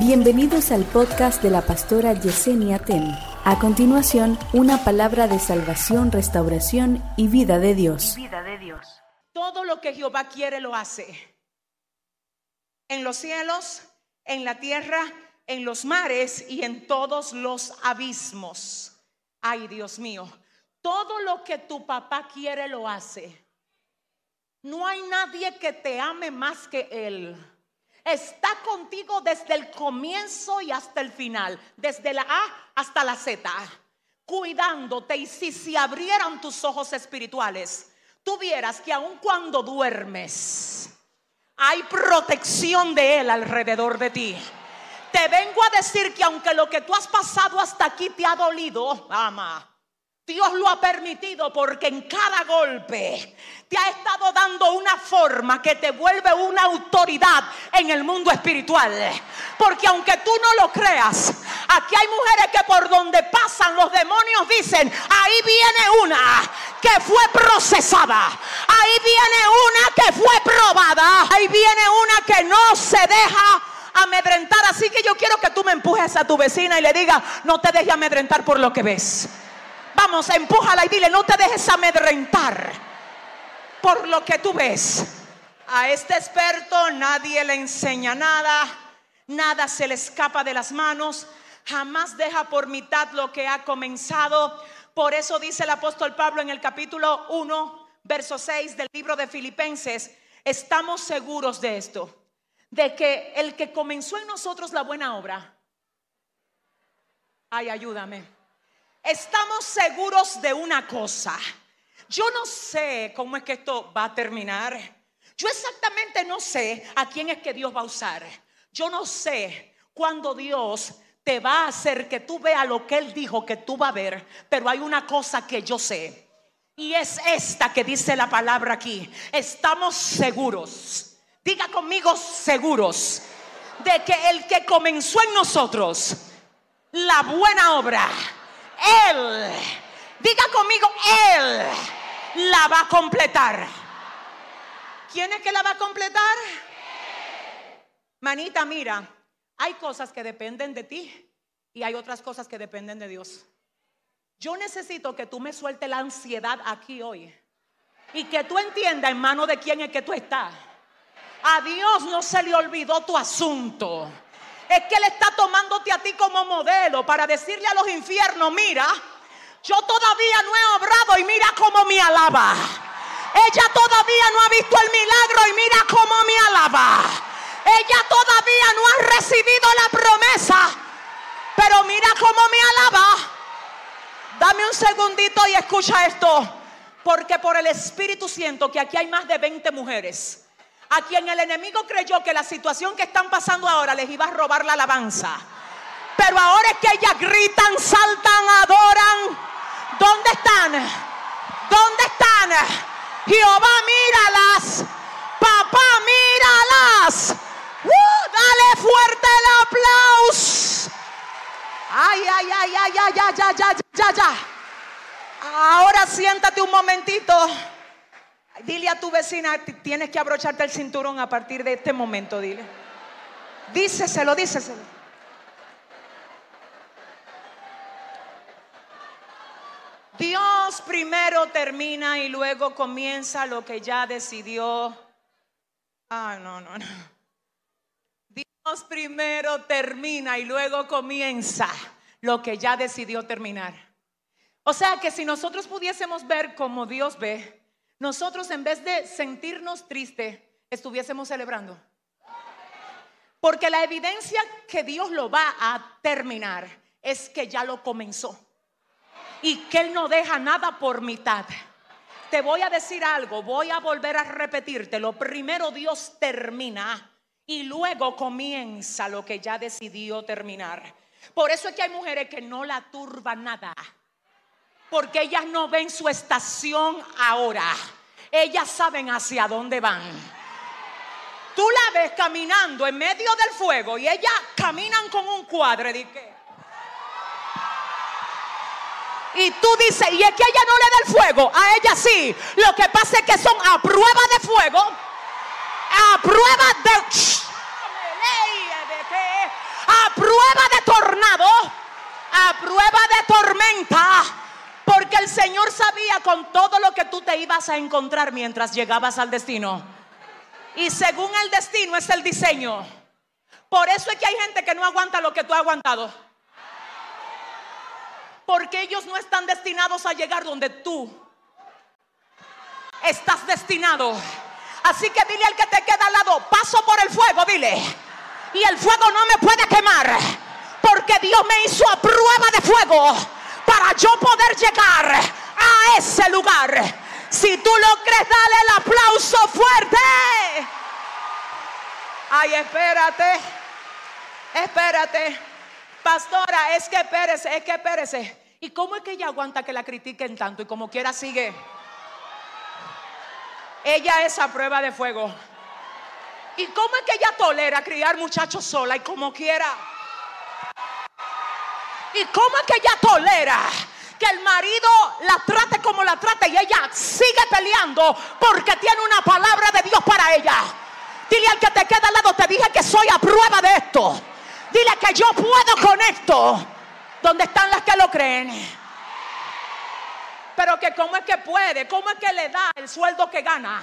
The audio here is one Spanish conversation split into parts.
Bienvenidos al podcast de la pastora Yesenia Ten. A continuación, una palabra de salvación, restauración y vida de Dios. Vida de Dios. Todo lo que Jehová quiere lo hace. En los cielos, en la tierra, en los mares y en todos los abismos. Ay, Dios mío, todo lo que tu papá quiere lo hace. No hay nadie que te ame más que Él. Está contigo desde el comienzo y hasta el final, desde la A hasta la Z, cuidándote. Y si se abrieran tus ojos espirituales, tú vieras que aun cuando duermes, hay protección de Él alrededor de ti. Te vengo a decir que aunque lo que tú has pasado hasta aquí te ha dolido, ama, Dios lo ha permitido porque en cada golpe te ha estado dando una forma que te vuelve una autoridad en el mundo espiritual. Porque aunque tú no lo creas, aquí hay mujeres que por donde pasan los demonios dicen, ahí viene una que fue procesada, ahí viene una que fue probada, ahí viene una que no se deja amedrentar. Así que yo quiero que tú me empujes a tu vecina y le digas, no te dejes amedrentar por lo que ves. Vamos, empújala y dile, no te dejes amedrentar por lo que tú ves. A este experto nadie le enseña nada, nada se le escapa de las manos, jamás deja por mitad lo que ha comenzado. Por eso dice el apóstol Pablo en el capítulo 1, verso 6 del libro de Filipenses, estamos seguros de esto, de que el que comenzó en nosotros la buena obra, ay, ayúdame estamos seguros de una cosa. Yo no sé cómo es que esto va a terminar. Yo exactamente no sé a quién es que Dios va a usar. Yo no sé cuándo Dios te va a hacer que tú veas lo que Él dijo que tú vas a ver. Pero hay una cosa que yo sé. Y es esta que dice la palabra aquí. Estamos seguros. Diga conmigo seguros. De que el que comenzó en nosotros la buena obra diga conmigo, Él la va a completar. ¿Quién es que la va a completar? Manita, mira, hay cosas que dependen de ti y hay otras cosas que dependen de Dios. Yo necesito que tú me sueltes la ansiedad aquí hoy y que tú entiendas en mano de quién es que tú estás. A Dios no se le olvidó tu asunto es que Él está tomándote a ti como modelo para decirle a los infiernos, mira, yo todavía no he obrado y mira cómo me alaba. Ella todavía no ha visto el milagro y mira cómo me alaba. Ella todavía no ha recibido la promesa, pero mira cómo me alaba. Dame un segundito y escucha esto, porque por el Espíritu siento que aquí hay más de 20 mujeres a quien el enemigo creyó que la situación que están pasando ahora les iba a robar la alabanza. Pero ahora es que ellas gritan, saltan, adoran. ¿Dónde están? ¿Dónde están? Jehová, míralas. Papá, míralas. ¡Uh! dale fuerte el aplauso. Ay, ay, ay, ay, ay, ay, ay, ay, ay, ay. Ahora siéntate un momentito. Dile a tu vecina, tienes que abrocharte el cinturón a partir de este momento, dile. Díceselo, díceselo. Dios primero termina y luego comienza lo que ya decidió. Ah, no, no, no. Dios primero termina y luego comienza lo que ya decidió terminar. O sea que si nosotros pudiésemos ver como Dios ve, nosotros en vez de sentirnos tristes, estuviésemos celebrando. Porque la evidencia que Dios lo va a terminar es que ya lo comenzó. Y que Él no deja nada por mitad. Te voy a decir algo, voy a volver a repetirte. Lo primero Dios termina y luego comienza lo que ya decidió terminar. Por eso es que hay mujeres que no la turba nada porque ellas no ven su estación ahora. Ellas saben hacia dónde van. Tú la ves caminando en medio del fuego y ellas caminan con un cuadre de qué. Y tú dices, y es que ella no le da el fuego, a ella sí. Lo que pasa es que son a prueba de fuego, a prueba de... A a prueba de tormenta. Porque el Señor sabía con todo lo que tú te ibas a encontrar mientras llegabas al destino. Y según el destino es el diseño. Por eso es que hay gente que no aguanta lo que tú has aguantado. Porque ellos no están destinados a llegar donde tú estás destinado. Así que dile al que te queda al lado, paso por el fuego, dile. Y el fuego no me puede quemar. Porque Dios me hizo a prueba de fuego para yo poder llegar a ese lugar. Si tú lo crees, dale el aplauso fuerte. Ay, espérate. Espérate. Pastora, es que espérese, es que espérese. ¿Y cómo es que ella aguanta que la critiquen tanto y como quiera sigue? Ella es a prueba de fuego. ¿Y cómo es que ella tolera criar muchachos sola y como quiera? ¿Y cómo es que ella tolera que el marido la trate como la trata y ella sigue peleando porque tiene una palabra de Dios para ella? Dile al que te queda al lado, te dije que soy a prueba de esto. Dile que yo puedo con esto. ¿Dónde están las que lo creen? Pero que cómo es que puede, cómo es que le da el sueldo que gana.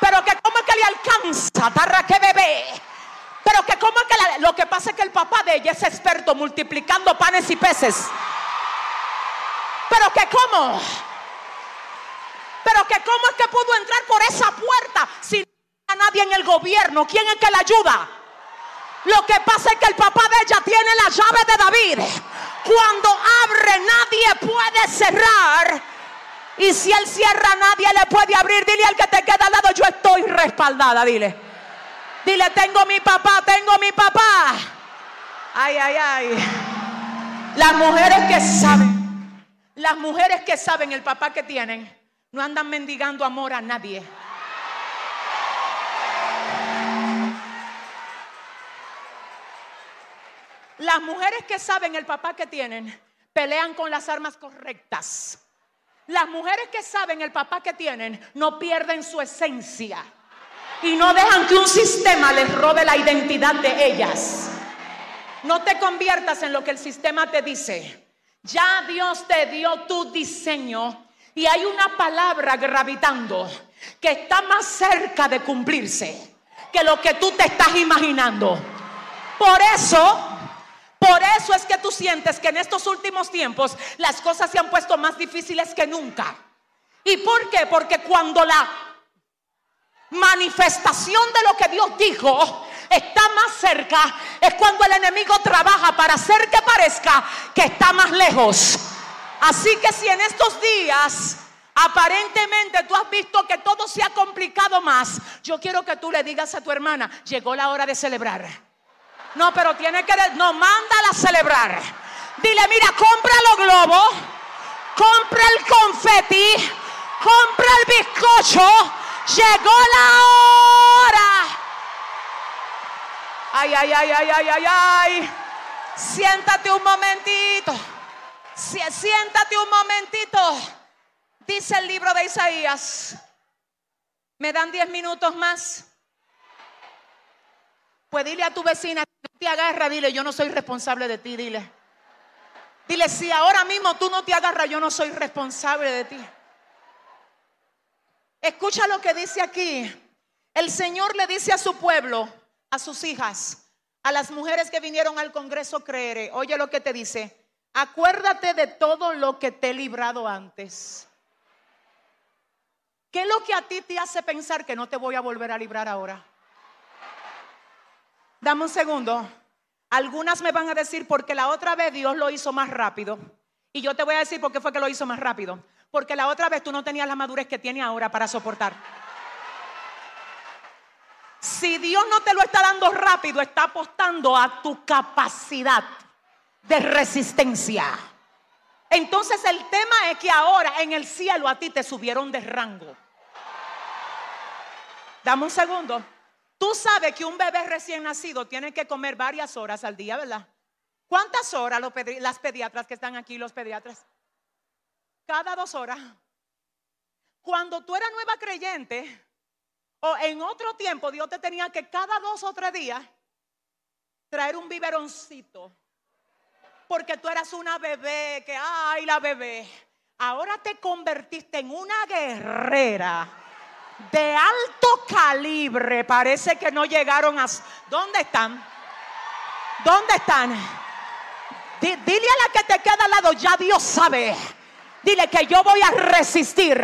Pero que le alcanza, para que bebé. Pero que cómo es que lo que pasa es que el papá de ella es experto multiplicando panes y peces. Pero que cómo. Pero que cómo es que pudo entrar por esa puerta sin a nadie en el gobierno. ¿Quién es que le ayuda? Lo que pasa es que el papá de ella tiene la llave de David. Cuando abre nadie puede cerrar. Y si él cierra nadie le puede abrir. Dile al que te queda al lado, yo estoy respaldada, dile. Dile, tengo mi papá, tengo mi papá. Ay, ay, ay. Las mujeres que saben, las mujeres que saben el papá que tienen, no andan mendigando amor a nadie. Las mujeres que saben el papá que tienen pelean con las armas correctas. Las mujeres que saben el papá que tienen no pierden su esencia y no dejan que un sistema les robe la identidad de ellas. No te conviertas en lo que el sistema te dice. Ya Dios te dio tu diseño y hay una palabra gravitando que está más cerca de cumplirse que lo que tú te estás imaginando. Por eso por eso es que tú sientes que en estos últimos tiempos las cosas se han puesto más difíciles que nunca. ¿Y por qué? Porque cuando la manifestación de lo que Dios dijo está más cerca, es cuando el enemigo trabaja para hacer que parezca que está más lejos. Así que si en estos días aparentemente tú has visto que todo se ha complicado más, yo quiero que tú le digas a tu hermana, llegó la hora de celebrar. No, pero tiene que, no, mándala a celebrar. Dile, mira, compra los globos, compra el confeti, compra el bizcocho. Llegó la hora. Ay, ay, ay, ay, ay, ay, ay. Siéntate un momentito. Siéntate un momentito. Dice el libro de Isaías. ¿Me dan diez minutos más? Pues dile a tu vecina, te agarra, dile, yo no soy responsable de ti, dile. Dile, si ahora mismo tú no te agarras, yo no soy responsable de ti. Escucha lo que dice aquí. El Señor le dice a su pueblo, a sus hijas, a las mujeres que vinieron al Congreso creeré. Oye lo que te dice. Acuérdate de todo lo que te he librado antes. ¿Qué es lo que a ti te hace pensar que no te voy a volver a librar ahora? Dame un segundo. Algunas me van a decir porque la otra vez Dios lo hizo más rápido. Y yo te voy a decir por qué fue que lo hizo más rápido. Porque la otra vez tú no tenías la madurez que tiene ahora para soportar. Si Dios no te lo está dando rápido, está apostando a tu capacidad de resistencia. Entonces el tema es que ahora en el cielo a ti te subieron de rango. Dame un segundo. Tú sabes que un bebé recién nacido tiene que comer varias horas al día, ¿verdad? ¿Cuántas horas las pediatras que están aquí, los pediatras? Cada dos horas. Cuando tú eras nueva creyente, O en otro tiempo Dios te tenía que cada dos o tres días traer un biberoncito. Porque tú eras una bebé, que ay la bebé. Ahora te convertiste en una guerrera de alto calibre. Parece que no llegaron a... ¿Dónde están? ¿Dónde están? dile a la que te queda al lado, ya Dios sabe. Dile que yo voy a resistir